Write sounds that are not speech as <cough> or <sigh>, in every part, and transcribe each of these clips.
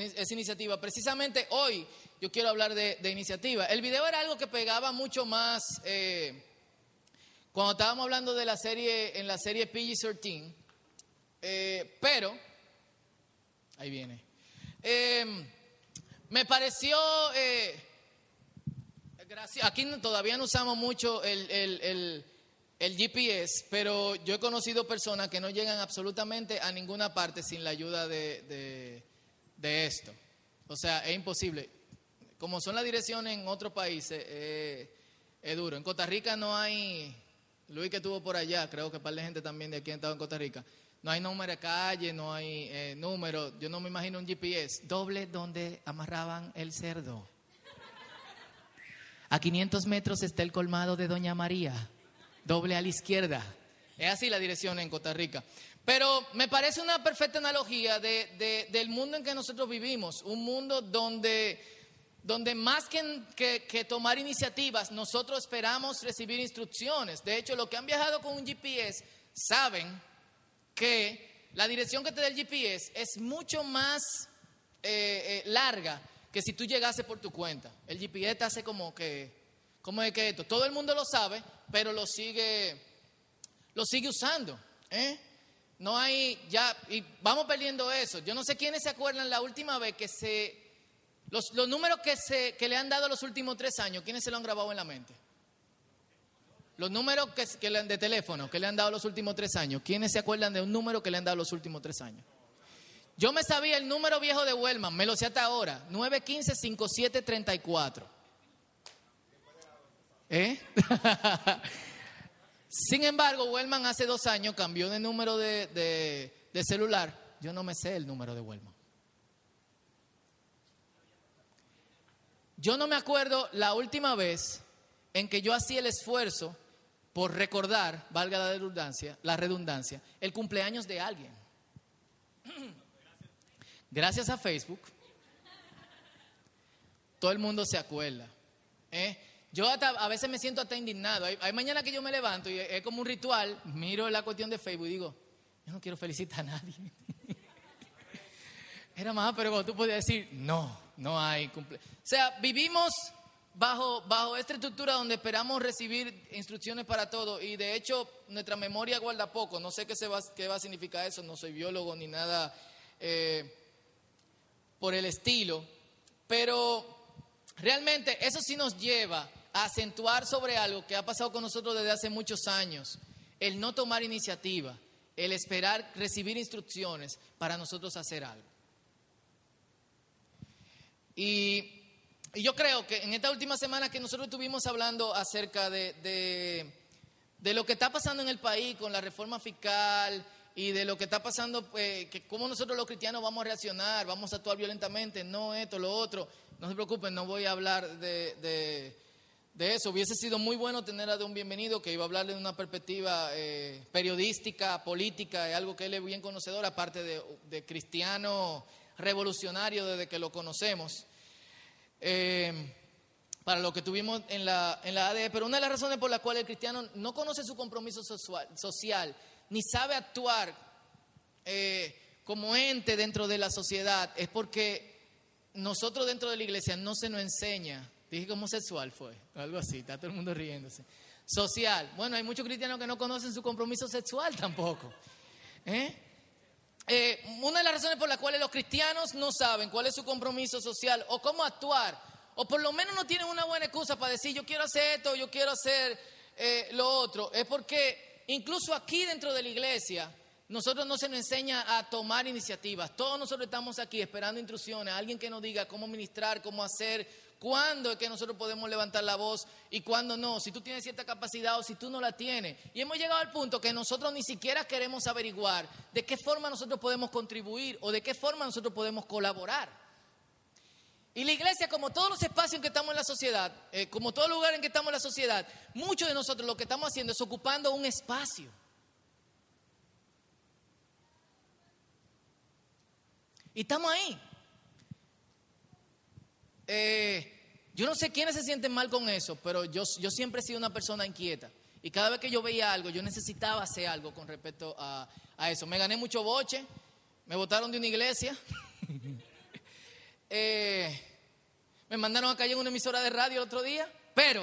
esa iniciativa. Precisamente hoy yo quiero hablar de, iniciativa. El video era algo que pegaba mucho más eh, cuando estábamos hablando de la serie, en la serie PG-13, eh, pero, ahí viene, em, me pareció, eh, aquí todavía no usamos mucho el, GPS, pero yo he conocido personas que no llegan absolutamente a ninguna parte sin la ayuda de esto. O sea, es imposible. Como son las direcciones en otros países, es duro. En Costa Rica no hay, Luis que estuvo por allá, creo que un par de gente también de aquí ha estado en Costa Rica. No hay número de calle, no hay eh, número. Yo no me imagino un GPS. Doble donde amarraban el cerdo. A 500 metros está el colmado de Doña María. Doble a la izquierda. Es así la dirección en Costa Rica. Pero me parece una perfecta analogía del mundo en que nosotros vivimos, un mundo donde, donde más que, que, tomar iniciativas, nosotros esperamos recibir instrucciones. De hecho, los que han viajado con un GPS saben que la dirección que te da el GPS es mucho más eh, eh, larga que si tú llegases por tu cuenta. El GPS te hace como que, como es que esto, todo el mundo lo sabe, pero lo sigue, lo sigue usando. ¿eh? No hay, ya, y vamos perdiendo eso. Yo no sé quiénes se acuerdan la última vez que se, los, números que, se, que le han dado los últimos tres años, ¿quiénes se lo han grabado en la mente? Los números que, que le, de teléfono que le han dado los últimos tres años, ¿quiénes se acuerdan de un número que le han dado los últimos tres años? Yo me sabía el número viejo de Wellman, me lo sé hasta ahora, 915-5734. ¿Eh? <laughs> Sin embargo, Wellman hace dos años cambió de número de, celular. Yo no me sé el número de Wellman. Yo no me acuerdo la última vez en que yo hacía el esfuerzo por recordar, valga la redundancia, la redundancia, el cumpleaños de alguien. <clears throat> Gracias a Facebook, todo el mundo se acuerda. ¿eh? Yo a veces me siento hasta indignado. Hay, mañana que yo me levanto y es como un ritual, miro la cuestión de Facebook y digo, yo no quiero felicitar a nadie. <laughs> Era más, pero tú podías decir, no, no hay cumpleaños. O sea, vivimos bajo, bajo esta estructura donde esperamos recibir instrucciones para todo y de hecho nuestra memoria guarda poco. No sé qué, se va, qué va a significar eso, no soy biólogo ni nada eh, por el estilo, pero realmente eso sí nos lleva acentuar sobre algo que ha pasado con nosotros desde hace muchos años, el no tomar iniciativa, el esperar recibir instrucciones para nosotros hacer algo. Y, yo creo que en esta última semana que nosotros estuvimos hablando acerca de, de, lo que está pasando en el país con la reforma fiscal y de lo que está pasando, pues, que cómo nosotros los cristianos vamos a reaccionar, vamos a actuar violentamente, no esto, lo otro. No se preocupen, no voy a hablar de de eso. Hubiese sido muy bueno tener a Don Bienvenido, que iba a hablarle de una perspectiva eh, periodística, política, algo que él es bien conocedor, aparte de, cristiano revolucionario desde que lo conocemos. Eh, para lo que tuvimos en la, en la ADE, pero una de las razones por las cuales el cristiano no conoce su compromiso social, ni sabe actuar eh, como ente dentro de la sociedad, es porque nosotros dentro de la iglesia no se nos enseña Dije que homosexual fue, algo así, está todo el mundo riéndose. Social. Bueno, hay muchos cristianos que no conocen su compromiso sexual tampoco. ¿Eh? Eh, una de las razones por las cuales los cristianos no saben cuál es su compromiso social o cómo actuar, o por lo menos no tienen una buena excusa para decir yo quiero hacer esto, yo quiero hacer eh, lo otro, es porque incluso aquí dentro de la iglesia nosotros no se nos enseña a tomar iniciativas. Todos nosotros estamos aquí esperando instrucciones, alguien que nos diga cómo ministrar, cómo hacer, cuándo es que nosotros podemos levantar la voz y cuándo no, si tú tienes cierta capacidad o si tú no la tienes. Y hemos llegado al punto que nosotros ni siquiera queremos averiguar de qué forma nosotros podemos contribuir o de qué forma nosotros podemos colaborar. Y la iglesia, como todos los espacios en que estamos en la sociedad, eh, como todo lugar en que estamos en la sociedad, muchos de nosotros lo que estamos haciendo es ocupando un espacio. Y estamos ahí. Eh, yo no sé quiénes se sienten mal con eso, pero yo, yo siempre he sido una persona inquieta. Y cada vez que yo veía algo, yo necesitaba hacer algo con respecto a, eso. Me gané mucho boche, me votaron de una iglesia. <laughs> eh, me mandaron a calle en una emisora de radio el otro día, pero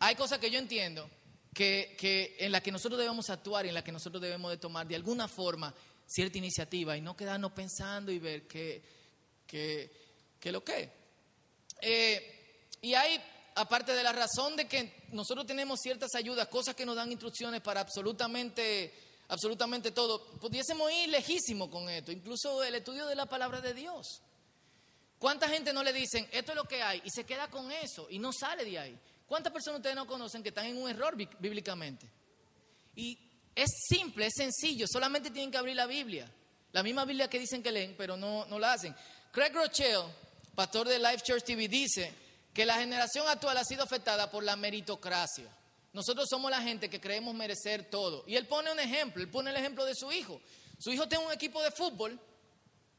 hay cosas que yo entiendo que, que en las que nosotros debemos actuar y en las que nosotros debemos de tomar de alguna forma cierta iniciativa y no quedarnos pensando y ver que, que, que lo que. Eh, y hay, aparte de la razón de que nosotros tenemos ciertas ayudas, cosas que nos dan instrucciones para absolutamente, absolutamente todo, pudiésemos ir lejísimo con esto, incluso el estudio de la palabra de Dios. ¿Cuánta gente no le dicen, esto es lo que hay, y se queda con eso y no sale de ahí? ¿Cuántas personas ustedes no conocen que están en un error bíblicamente? Y es simple, es sencillo, solamente tienen que abrir la Biblia. La misma Biblia que dicen que leen, pero no, no la hacen. Craig Rochelle, pastor de Life Church TV, dice que la generación actual ha sido afectada por la meritocracia. Nosotros somos la gente que creemos merecer todo. Y él pone un ejemplo, él pone el ejemplo de su hijo. Su hijo tiene un equipo de fútbol,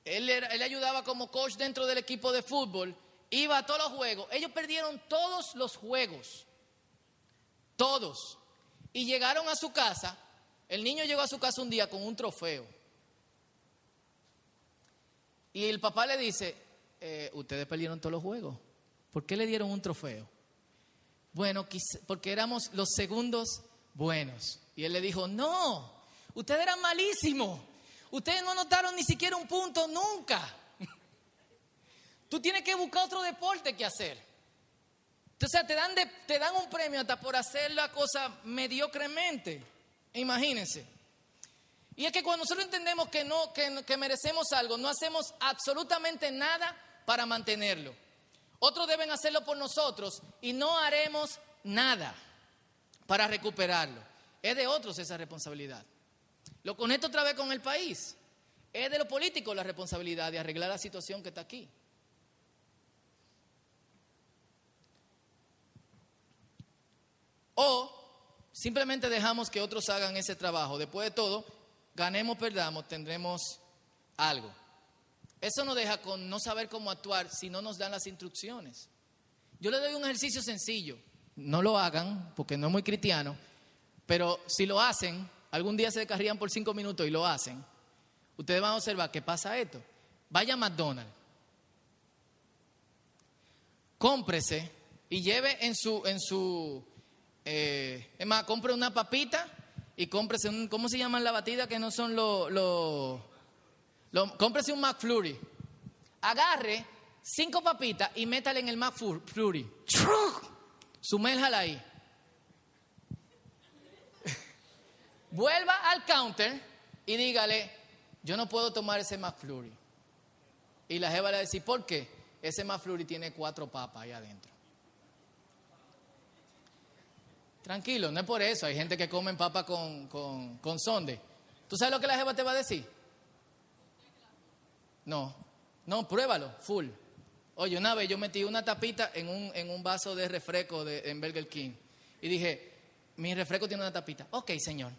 él, él ayudaba como coach dentro del equipo de fútbol, iba a todos los juegos. Ellos perdieron todos los juegos, todos. Y llegaron a su casa el niño llegó a su casa un día con un trofeo. Y el papá le dice, eh, ustedes perdieron todos los juegos. ¿Por qué le dieron un trofeo? Bueno, porque éramos los segundos buenos. Y él le dijo, no, ustedes eran malísimos. Ustedes no anotaron ni siquiera un punto nunca. <laughs> Tú tienes que buscar otro deporte que hacer. Entonces te dan, te dan un premio hasta por hacer la cosa mediocremente. Imagínense. Y es que cuando nosotros entendemos que, no, que, merecemos algo, no hacemos absolutamente nada para mantenerlo. Otros deben hacerlo por nosotros y no haremos nada para recuperarlo. Es de otros esa responsabilidad. Lo conecto otra vez con el país. Es de los políticos la responsabilidad de arreglar la situación que está aquí. O Simplemente dejamos que otros hagan ese trabajo. Después de todo, ganemos, perdamos, tendremos algo. Eso nos deja con no saber cómo actuar si no nos dan las instrucciones. Yo le doy un ejercicio sencillo. No lo hagan porque no es muy cristiano, pero si lo hacen, algún día se descarrían por cinco minutos y lo hacen, ustedes van a observar que pasa esto. Vaya a McDonald's, cómprese y lleve en su, en su eh, es más, compre una papita y cómprese un, ¿cómo se llaman la batida que no son los, lo, lo, cómprese un McFlurry. Agarre cinco papitas y métale en el McFlurry. Sumérjala ahí. <laughs> Vuelva al counter y dígale, yo no puedo tomar ese McFlurry. Y la jeva le va a decir, ¿por qué? Ese McFlurry tiene cuatro papas ahí adentro. Tranquilo, no es por eso. Hay gente que come papa con, con, sonde. ¿Tú sabes lo que la jeva te va a decir? No, no, pruébalo, full. Oye, una vez yo metí una tapita en un, en un vaso de refresco de, en Burger King y dije, mi refresco tiene una tapita. Ok, señor.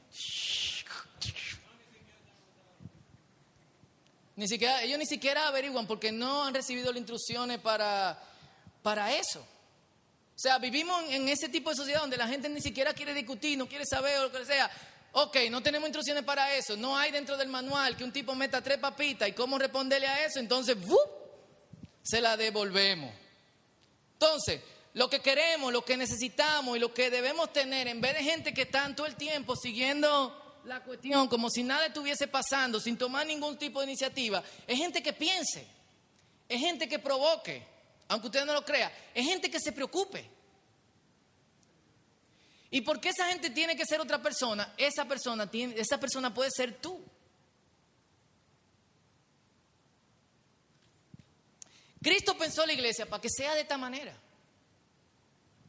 Ni siquiera, ellos ni siquiera averiguan porque no han recibido las instrucciones para, para eso. O sea, vivimos en ese tipo de sociedad donde la gente ni siquiera quiere discutir, no quiere saber o lo que sea. Ok, no tenemos instrucciones para eso. No hay dentro del manual que un tipo meta tres papitas y cómo responderle a eso. Entonces, se la devolvemos. Entonces, lo que queremos, lo que necesitamos y lo que debemos tener, en vez de gente que está todo el tiempo siguiendo la cuestión como si nada estuviese pasando, sin tomar ningún tipo de iniciativa, es gente que piense, es gente que provoque aunque usted no lo crea, es gente que se preocupe. ¿Y por qué esa gente tiene que ser otra persona? Esa persona, esa persona puede ser tú. Cristo pensó la iglesia para que sea de esta manera.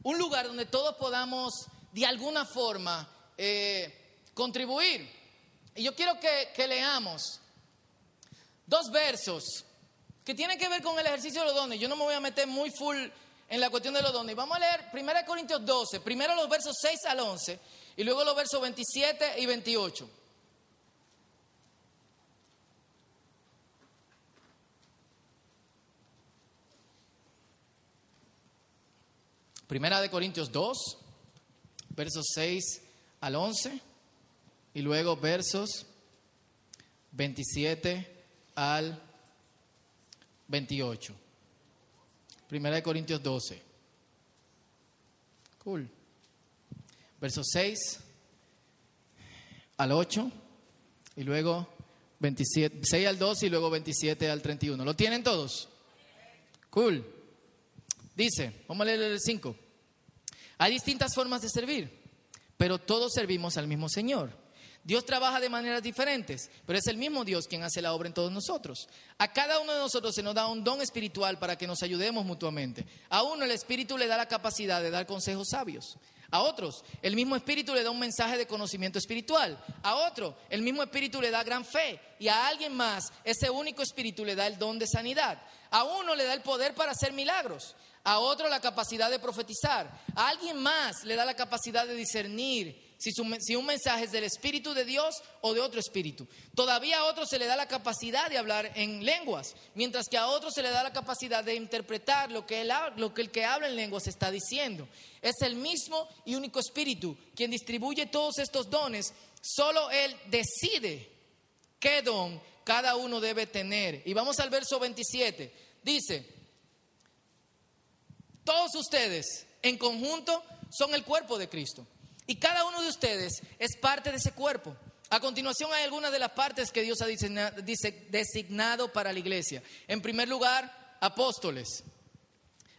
Un lugar donde todos podamos de alguna forma eh, contribuir. Y yo quiero que, que leamos dos versos que tiene que ver con el ejercicio de los dones. Yo no me voy a meter muy full en la cuestión de los dones. Vamos a leer 1 Corintios 12, primero los versos 6 al 11 y luego los versos 27 y 28. Primera de Corintios 2, versos 6 al 11 y luego versos 27 al 28. Primera de Corintios 12. Cool. Versos 6 al 8 y luego 27, 6 al 2 y luego 27 al 31. ¿Lo tienen todos? Cool. Dice, vamos a leer el 5. Hay distintas formas de servir, pero todos servimos al mismo Señor. Dios trabaja de maneras diferentes, pero es el mismo Dios quien hace la obra en todos nosotros. A cada uno de nosotros se nos da un don espiritual para que nos ayudemos mutuamente. A uno el Espíritu le da la capacidad de dar consejos sabios. A otros, el mismo Espíritu le da un mensaje de conocimiento espiritual. A otro, el mismo Espíritu le da gran fe. Y a alguien más, ese único Espíritu le da el don de sanidad. A uno le da el poder para hacer milagros. A otro la capacidad de profetizar. A alguien más le da la capacidad de discernir si, un mensaje es del Espíritu de Dios o de otro Espíritu. Todavía a otro se le da la capacidad de hablar en lenguas, mientras que a otro se le da la capacidad de interpretar lo que, lo que el que habla en lenguas está diciendo. Es el mismo y único Espíritu quien distribuye todos estos dones. Solo Él decide qué don cada uno debe tener. Y vamos al verso 27. Dice, todos ustedes en conjunto son el cuerpo de Cristo. Y cada uno de ustedes es parte de ese cuerpo. A continuación hay algunas de las partes que Dios ha designado para la iglesia. En primer lugar, apóstoles.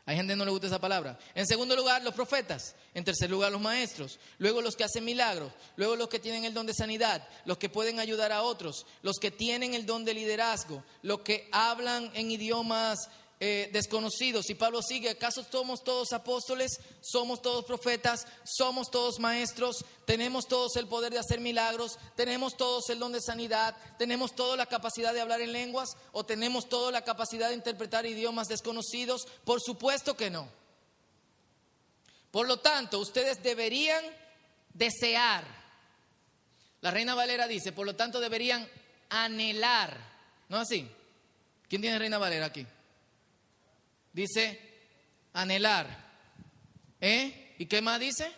Hay gente que no le gusta esa palabra. En segundo lugar, los profetas. En tercer lugar, los maestros. Luego los que hacen milagros. Luego los que tienen el don de sanidad. Los que pueden ayudar a otros. Los que tienen el don de liderazgo. Los que hablan en idiomas eh, desconocidos. Y Pablo sigue, ¿acaso somos todos apóstoles? ¿Somos todos profetas? ¿Somos todos maestros? ¿Tenemos todos el poder de hacer milagros? ¿Tenemos todos el don de sanidad? ¿Tenemos toda la capacidad de hablar en lenguas? ¿O tenemos toda la capacidad de interpretar idiomas desconocidos? Por supuesto que no. Por lo tanto, ustedes deberían desear. La reina Valera dice, por lo tanto deberían anhelar. ¿No así? ¿Quién tiene reina Valera aquí? Dice anhelar. ¿Eh? ¿Y qué más dice?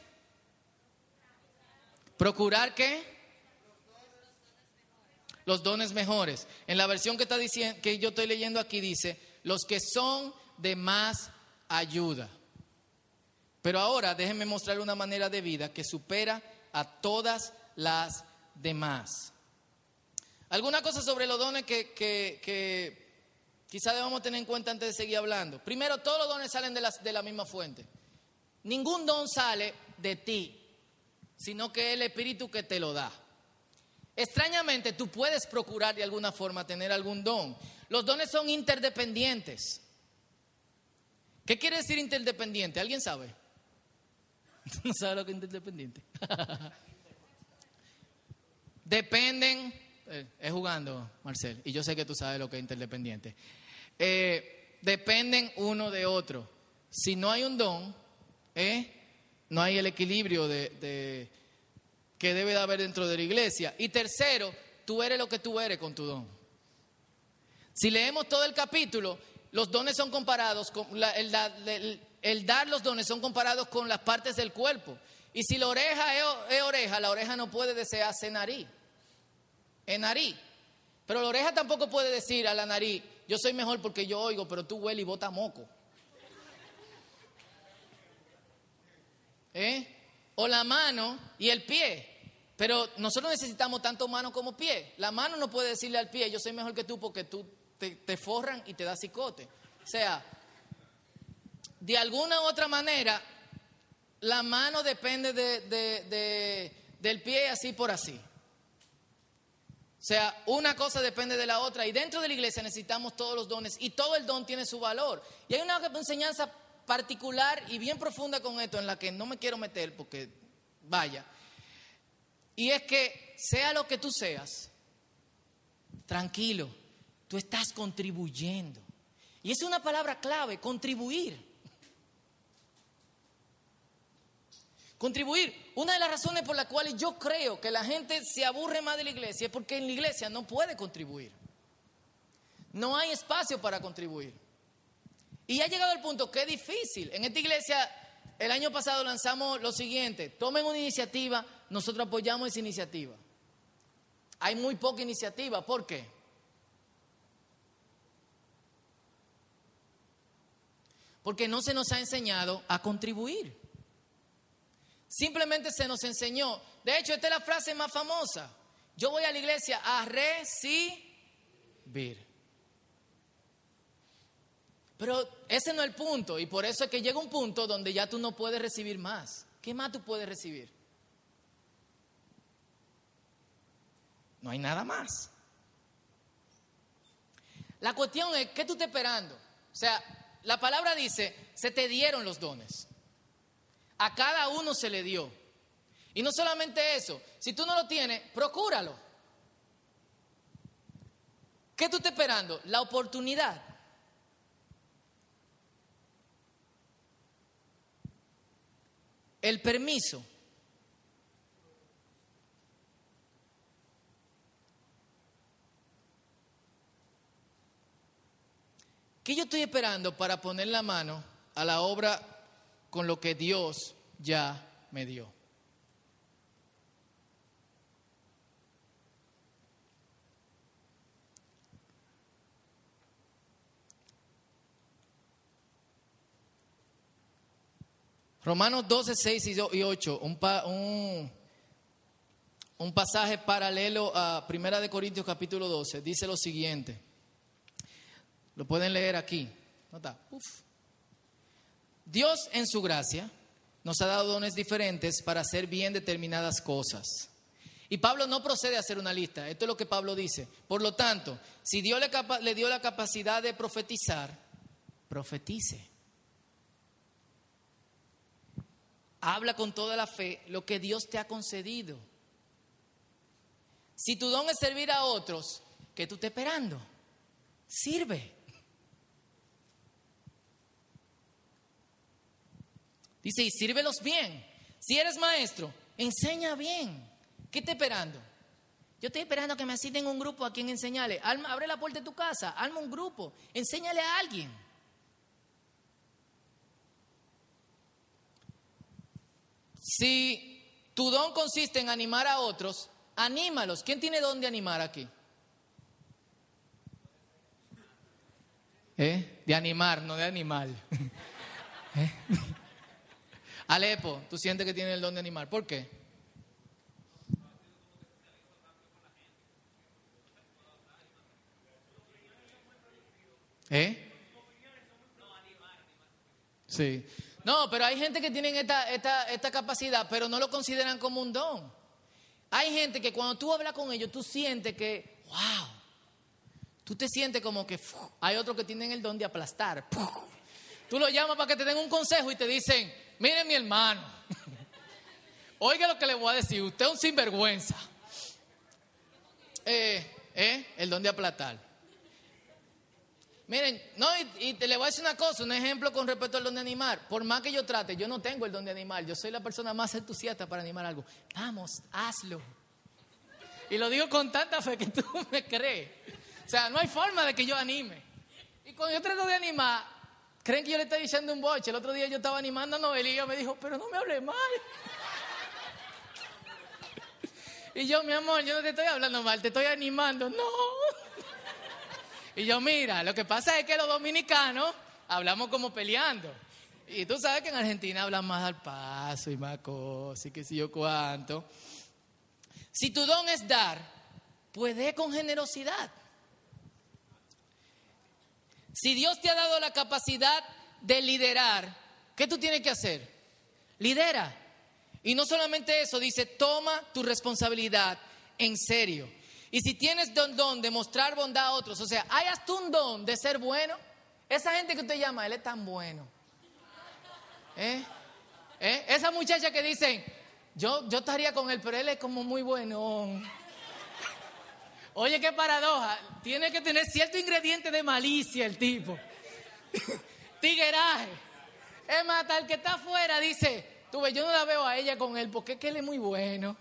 Procurar qué? Los dones mejores. En la versión que, está diciendo, que yo estoy leyendo aquí dice, los que son de más ayuda. Pero ahora déjenme mostrar una manera de vida que supera a todas las demás. ¿Alguna cosa sobre los dones que, que Quizá debamos tener en cuenta antes de seguir hablando. Primero, todos los dones salen de la, misma fuente. Ningún don sale de ti, sino que es el Espíritu que te lo da. Extrañamente, tú puedes procurar de alguna forma tener algún don. Los dones son interdependientes. ¿Qué quiere decir interdependiente? ¿Alguien sabe? <laughs> ¿No sabe lo que es interdependiente? <laughs> Dependen eh, es jugando, Marcel, y yo sé que tú sabes lo que es interdependiente. Eh, dependen uno de otro. Si no hay un don, eh, no hay el equilibrio de, que debe de haber dentro de la iglesia. Y tercero, tú eres lo que tú eres con tu don. Si leemos todo el capítulo, los dones son comparados, con el, el, dar los dones son comparados con las partes del cuerpo. Y si la oreja es, es oreja, la oreja no puede desearse nariz en nariz. Pero la oreja tampoco puede decir a la nariz, yo soy mejor porque yo oigo, pero tú hueles y bota moco. ¿Eh? O la mano y el pie. Pero nosotros necesitamos tanto mano como pie. La mano no puede decirle al pie, yo soy mejor que tú porque tú te, forran y te da cicote. O sea, de alguna u otra manera, la mano depende de, del pie así por así. Sea, una cosa depende de la otra y dentro de la iglesia necesitamos todos los dones y todo el don tiene su valor. Y hay una enseñanza particular y bien profunda con esto en la que no me quiero meter porque vaya. Y es que sea lo que tú seas, tranquilo, tú estás contribuyendo. Y es una palabra clave, contribuir. Contribuir. Una de las razones por las cuales yo creo que la gente se aburre más de la iglesia es porque en la iglesia no puede contribuir. No hay espacio para contribuir. Y ha llegado el punto que es difícil. En esta iglesia, el año pasado lanzamos lo siguiente, tomen una iniciativa, nosotros apoyamos esa iniciativa. Hay muy poca iniciativa, ¿por qué? porque no se nos ha enseñado a contribuir. Simplemente se nos enseñó. De hecho, esta es la frase más famosa. Yo voy a la iglesia a recibir. Pero ese no es el punto y por eso es que llega un punto donde ya tú no puedes recibir más. ¿Qué más tú puedes recibir? No hay nada más. La cuestión es, ¿qué tú estás esperando? O sea, la palabra dice, se te dieron los dones. A cada uno se le dio. Y no solamente eso, si tú no lo tienes, procúralo. ¿Qué tú estás esperando? La oportunidad. El permiso. ¿Qué yo estoy esperando para poner la mano a la obra con lo que Dios ya me dio? Romanos 12, 6 y 8, un, un, un pasaje paralelo a Primera de Corintios capítulo 12, dice lo siguiente. Lo pueden leer aquí. Dios en su gracia nos ha dado dones diferentes para hacer bien determinadas cosas. Y Pablo no procede a hacer una lista. Esto es lo que Pablo dice. Por lo tanto, si Dios le, dio la capacidad de profetizar, profetice. Habla con toda la fe lo que Dios te ha concedido. Si tu don es servir a otros, ¿qué tú estás esperando? Sirve. Dice, y sírvelos bien. Si eres maestro, enseña bien. ¿Qué estás esperando? Yo estoy esperando que me asignen un grupo a quien enseñarle. abre la puerta de tu casa, arma un grupo, enséñale a alguien. Si tu don consiste en animar a otros, anímalos. ¿Quién tiene don de animar aquí? ¿Eh? De animar, no de animal. <laughs> ¿Eh? Alepo, tú sientes que tiene el don de animar. ¿Por qué? ¿Eh? Sí. No, pero hay gente que tiene esta, esta, esta capacidad, pero no lo consideran como un don. Hay gente que cuando tú hablas con ellos, tú sientes que, wow, tú te sientes como que hay otros que tienen el don de aplastar. Tú lo llamas para que te den un consejo y te dicen, mire mi hermano, oiga lo que le voy a decir, usted es un sinvergüenza. Eh, eh, el don de aplatar. Miren, no, y, te le voy a decir una cosa, un ejemplo con respecto al don de animar. Por más que yo trate, yo no tengo el don de animar. Yo soy la persona más entusiasta para animar algo. Vamos, hazlo. Y lo digo con tanta fe que tú <laughs> me crees. O sea, no hay forma de que yo anime. Y cuando yo trato de animar, creen que yo le estoy diciendo un boche. El otro día yo estaba animando a Noel y ella me dijo, pero no me hable mal. Y yo, mi amor, yo no te estoy hablando mal, te estoy animando. No. Y yo, mira, lo que pasa es que los dominicanos hablamos como peleando. Y tú sabes que en Argentina hablan más al paso y más cosas y qué sé yo cuánto. Si tu don es dar, puede con generosidad. Si Dios te ha dado la capacidad de liderar, ¿qué tú tienes que hacer? Lidera. Y no solamente eso, dice, toma tu responsabilidad en serio. Y si tienes don, don de mostrar bondad a otros, o sea, hayas tú un don de ser bueno, esa gente que usted llama, él es tan bueno. ¿Eh? ¿Eh? Esa muchacha que dicen, yo, yo estaría con él, pero él es como muy bueno. Oye, qué paradoja. Tiene que tener cierto ingrediente de malicia el tipo. <laughs> Tigueraje. Es más, tal que está afuera dice, tú ves, yo no la veo a ella con él porque es que él es muy bueno.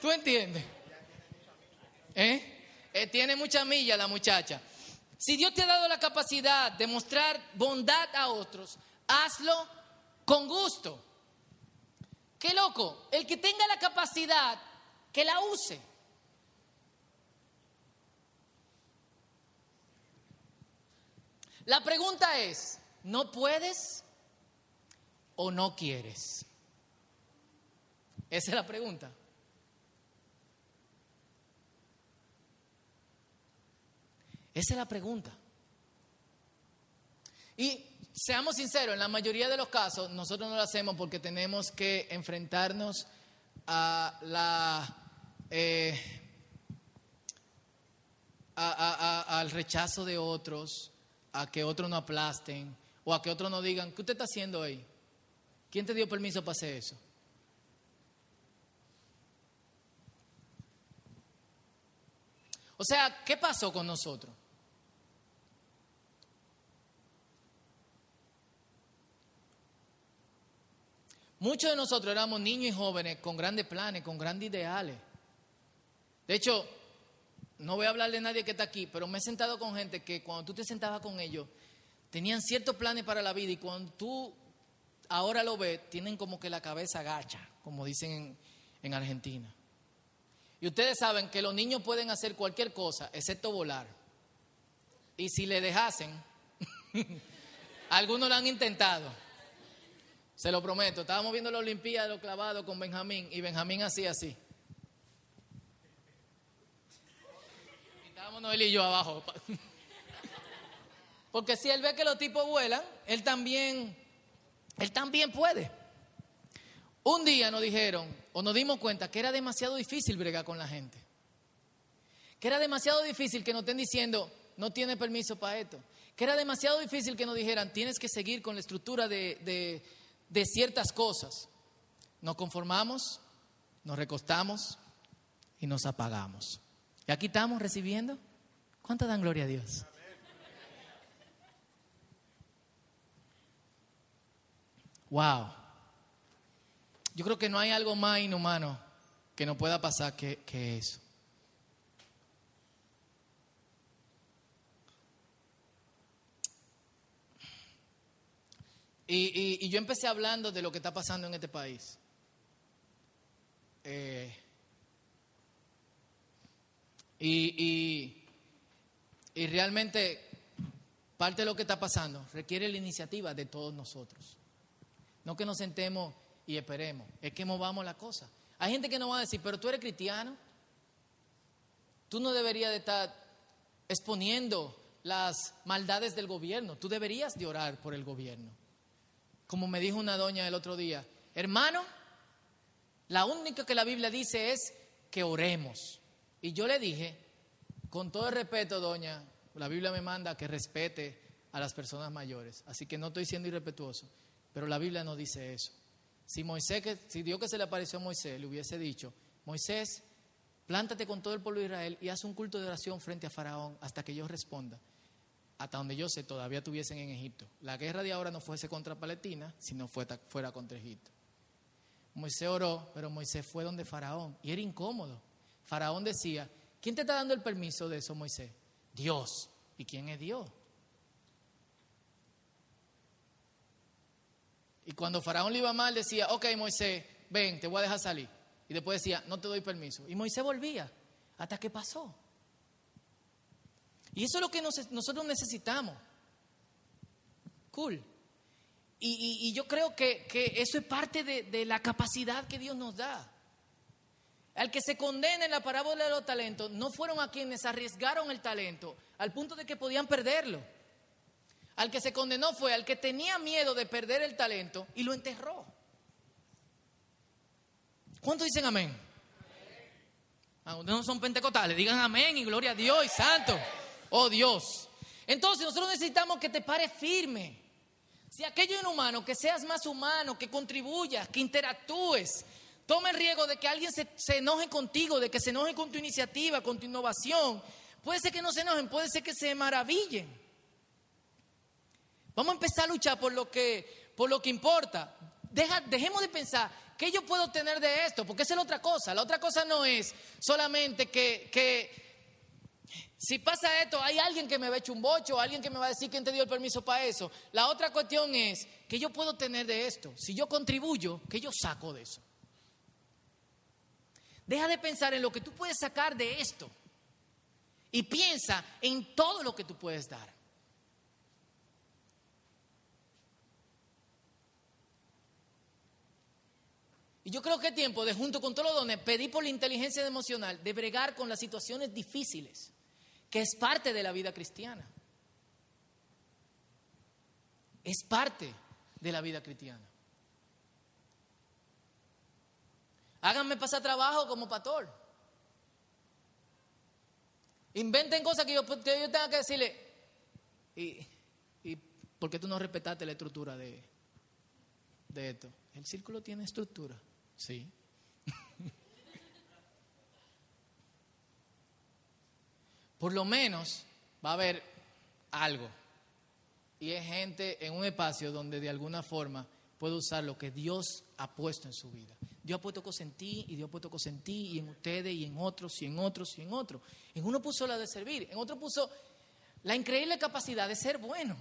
¿Tú entiendes? ¿Eh? ¿Eh? tiene mucha milla la muchacha. Si Dios te ha dado la capacidad de mostrar bondad a otros, hazlo con gusto. Qué loco, el que tenga la capacidad, que la use. La pregunta es, ¿no puedes o no quieres? Esa es la pregunta. Esa es la pregunta. Y seamos sinceros, en la mayoría de los casos nosotros no lo hacemos porque tenemos que enfrentarnos a la, eh, al rechazo de otros, a que otros no aplasten o a que otros no digan, ¿qué usted está haciendo ahí? ¿Quién te dio permiso para hacer eso? O sea, ¿qué pasó con nosotros? Muchos de nosotros éramos niños y jóvenes con grandes planes, con grandes ideales. De hecho, no voy a hablar de nadie que está aquí, pero me he sentado con gente que cuando tú te sentabas con ellos, tenían ciertos planes para la vida y cuando tú ahora lo ves, tienen como que la cabeza agacha, como dicen en, Argentina. Y ustedes saben que los niños pueden hacer cualquier cosa, excepto volar. Y si le dejasen, <laughs> algunos lo han intentado. Se lo prometo. Estábamos viendo la Olimpiada de los clavados con Benjamín y Benjamín hacía así. Estábamos Noel y yo abajo. Porque si él ve que los tipos vuelan, él también, él también puede. Un día nos dijeron, o nos dimos cuenta, que era demasiado difícil bregar con la gente. Que era demasiado difícil que nos estén diciendo, no tiene permiso para esto. Que era demasiado difícil que nos dijeran, tienes que seguir con la estructura de de ciertas cosas. Nos conformamos, nos recostamos y nos apagamos. ¿Y aquí estamos recibiendo? ¿Cuánto dan gloria a Dios? Wow. Yo creo que no hay algo más inhumano que no pueda pasar que, eso. Y, yo empecé hablando de lo que está pasando en este país. Eh, y, realmente parte de lo que está pasando requiere la iniciativa de todos nosotros. No que nos sentemos y esperemos, es que movamos la cosa. Hay gente que nos va a decir, pero tú eres cristiano, tú no deberías de estar exponiendo las maldades del gobierno, tú deberías de orar por el gobierno como me dijo una doña el otro día, hermano, la única que la Biblia dice es que oremos. Y yo le dije, con todo el respeto, doña, la Biblia me manda que respete a las personas mayores, así que no estoy siendo irrespetuoso, pero la Biblia no dice eso. Si Moisés, si Dios que se le apareció a Moisés le hubiese dicho, Moisés, plántate con todo el pueblo de Israel y haz un culto de oración frente a Faraón hasta que yo responda hasta donde yo sé, todavía estuviesen en Egipto. La guerra de ahora no fuese contra Palestina, sino fuera contra Egipto. Moisés oró, pero Moisés fue donde Faraón y era incómodo. Faraón decía, ¿quién te está dando el permiso de eso, Moisés? Dios. ¿Y quién es Dios? Y cuando Faraón le iba mal, decía, ok, Moisés, ven, te voy a dejar salir. Y después decía, no te doy permiso. Y Moisés volvía, hasta que pasó. Y eso es lo que nosotros necesitamos. Cool. Y, yo creo que, eso es parte de, la capacidad que Dios nos da. Al que se condena en la parábola de los talentos, no fueron a quienes arriesgaron el talento al punto de que podían perderlo. Al que se condenó fue al que tenía miedo de perder el talento y lo enterró. ¿Cuántos dicen amén? Ah, no son pentecostales, digan amén y gloria a Dios y santo oh Dios. Entonces nosotros necesitamos que te pares firme. Si aquello inhumano, que seas más humano, que contribuyas, que interactúes. Tome el riesgo de que alguien se, enoje contigo, de que se enoje con tu iniciativa, con tu innovación. Puede ser que no se enojen, puede ser que se maravillen. Vamos a empezar a luchar por lo que, por lo que importa. dejemos de pensar, ¿qué yo puedo obtener de esto? Porque esa es la otra cosa. La otra cosa no es solamente que, que si pasa esto, hay alguien que me va a echar un bocho, alguien que me va a decir quién te dio el permiso para eso. La otra cuestión es que yo puedo tener de esto. Si yo contribuyo, ¿qué yo saco de eso? Deja de pensar en lo que tú puedes sacar de esto y piensa en todo lo que tú puedes dar. Y yo creo que es tiempo de, junto con todos los dones, pedir por la inteligencia emocional, de bregar con las situaciones difíciles, que es parte de la vida cristiana. Es parte de la vida cristiana. Háganme pasar trabajo como pastor. Inventen cosas que yo, yo tenga que decirle. Y, y ¿por qué tú no respetaste la estructura de, de esto? El círculo tiene estructura. Sí. <laughs> Por lo menos va a haber algo. Y es gente en un espacio donde de alguna forma puede usar lo que Dios ha puesto en su vida. Dios ha puesto cosas en ti y Dios ha puesto cosas en ti y en ustedes y en otros y en otros y en otros. En uno puso la de servir, en otro puso la increíble capacidad de ser bueno.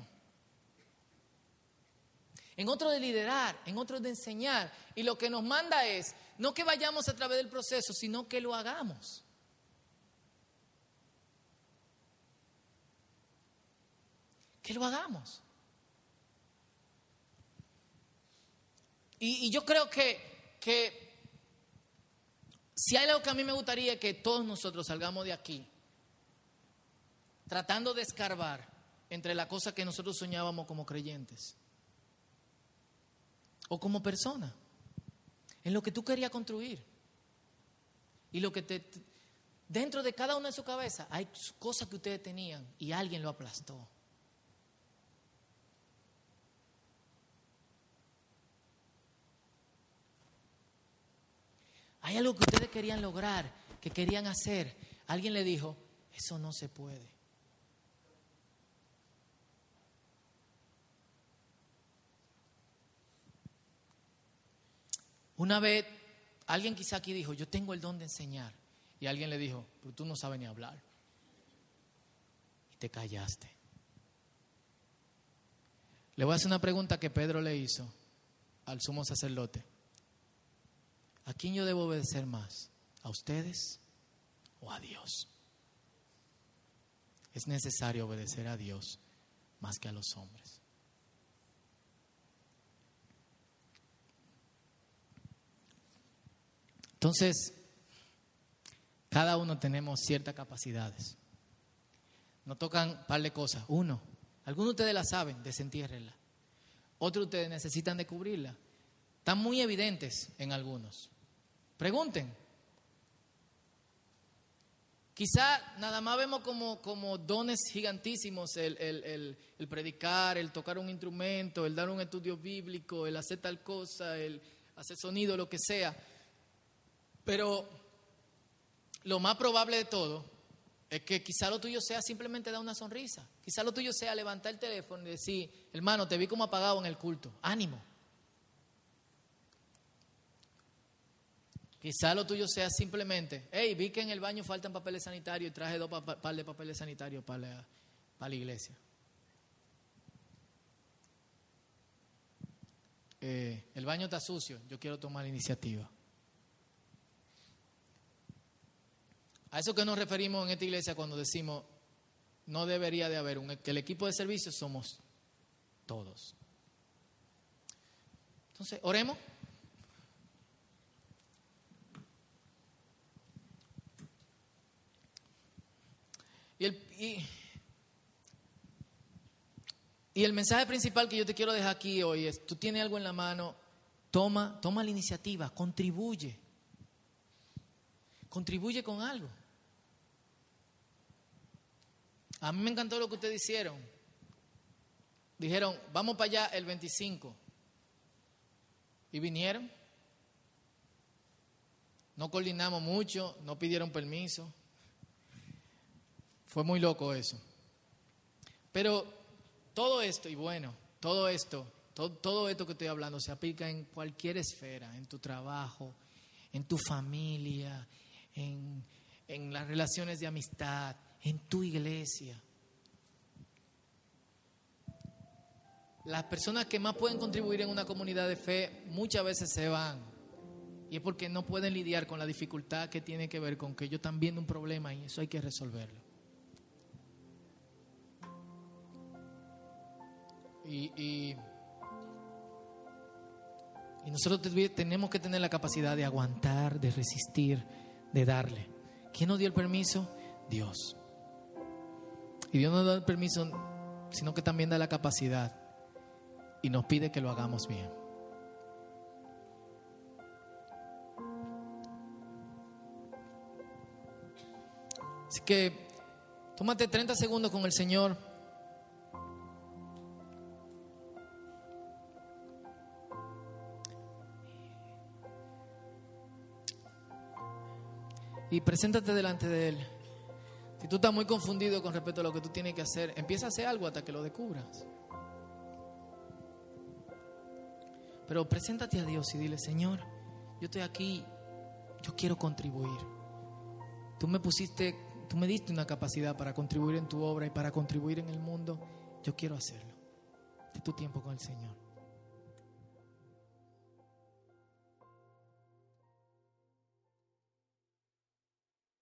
En otro de liderar, en otro de enseñar. Y lo que nos manda es no que vayamos a través del proceso, sino que lo hagamos. Que lo hagamos. Y, y yo creo que que si hay algo que a mí me gustaría que todos nosotros salgamos de aquí tratando de escarbar entre la cosa que nosotros soñábamos como creyentes o como persona, en lo que tú querías construir y lo que te dentro de cada una de su cabeza hay cosas que ustedes tenían y alguien lo aplastó. Hay algo que ustedes querían lograr, que querían hacer. Alguien le dijo, eso no se puede. Una vez, alguien quizá aquí dijo, yo tengo el don de enseñar. Y alguien le dijo, pero tú no sabes ni hablar. Y te callaste. Le voy a hacer una pregunta que Pedro le hizo al sumo sacerdote. ¿A quién yo debo obedecer más? ¿A ustedes o a Dios? Es necesario obedecer a Dios más que a los hombres. Entonces, cada uno tenemos ciertas capacidades. Nos tocan un par de cosas. Uno, algunos de ustedes la saben, desentiérrenla. Otros de ustedes necesitan descubrirla. Están muy evidentes en algunos. Pregunten. Quizá nada más vemos como, como dones gigantísimos el, el, predicar, el tocar un instrumento, el dar un estudio bíblico, el hacer tal cosa, el hacer sonido, lo que sea. Pero lo más probable de todo es que quizá lo tuyo sea simplemente dar una sonrisa. Quizá lo tuyo sea levantar el teléfono y decir, hermano, te vi como apagado en el culto. Ánimo. Quizá lo tuyo sea simplemente, hey, vi que en el baño faltan papeles sanitarios y traje dos par de papeles sanitarios para la, para la iglesia. Eh, el baño está sucio, yo quiero tomar la iniciativa. A eso que nos referimos en esta iglesia cuando decimos, no debería de haber un, que el equipo de servicio somos todos. Entonces, oremos. Y el, mensaje principal que yo te quiero dejar aquí hoy es, tú tienes algo en la mano, toma, toma la iniciativa, contribuye. Contribuye con algo. A mí me encantó lo que ustedes hicieron. Dijeron, vamos para allá el 25. Y vinieron. No coordinamos mucho, no pidieron permiso. Fue muy loco eso. Pero todo esto, y bueno, todo esto, todo, esto que estoy hablando se aplica en cualquier esfera, en tu trabajo, en tu familia, en, las relaciones de amistad, en tu iglesia. Las personas que más pueden contribuir en una comunidad de fe muchas veces se van. Y es porque no pueden lidiar con la dificultad que tiene que ver con que ellos están viendo un problema y eso hay que resolverlo. Y, nosotros tenemos que tener la capacidad de aguantar, de resistir, de darle. ¿Quién nos dio el permiso? Dios. Y Dios no nos da el permiso, sino que también da la capacidad y nos pide que lo hagamos bien. Así que tómate 30 segundos con el Señor. Y preséntate delante de Él. Si tú estás muy confundido con respecto a lo que tú tienes que hacer, empieza a hacer algo hasta que lo descubras. Pero preséntate a Dios y dile, Señor, yo estoy aquí, yo quiero contribuir. Tú me pusiste, tú me diste una capacidad para contribuir en tu obra y para contribuir en el mundo. Yo quiero hacerlo. De tu tiempo con el Señor.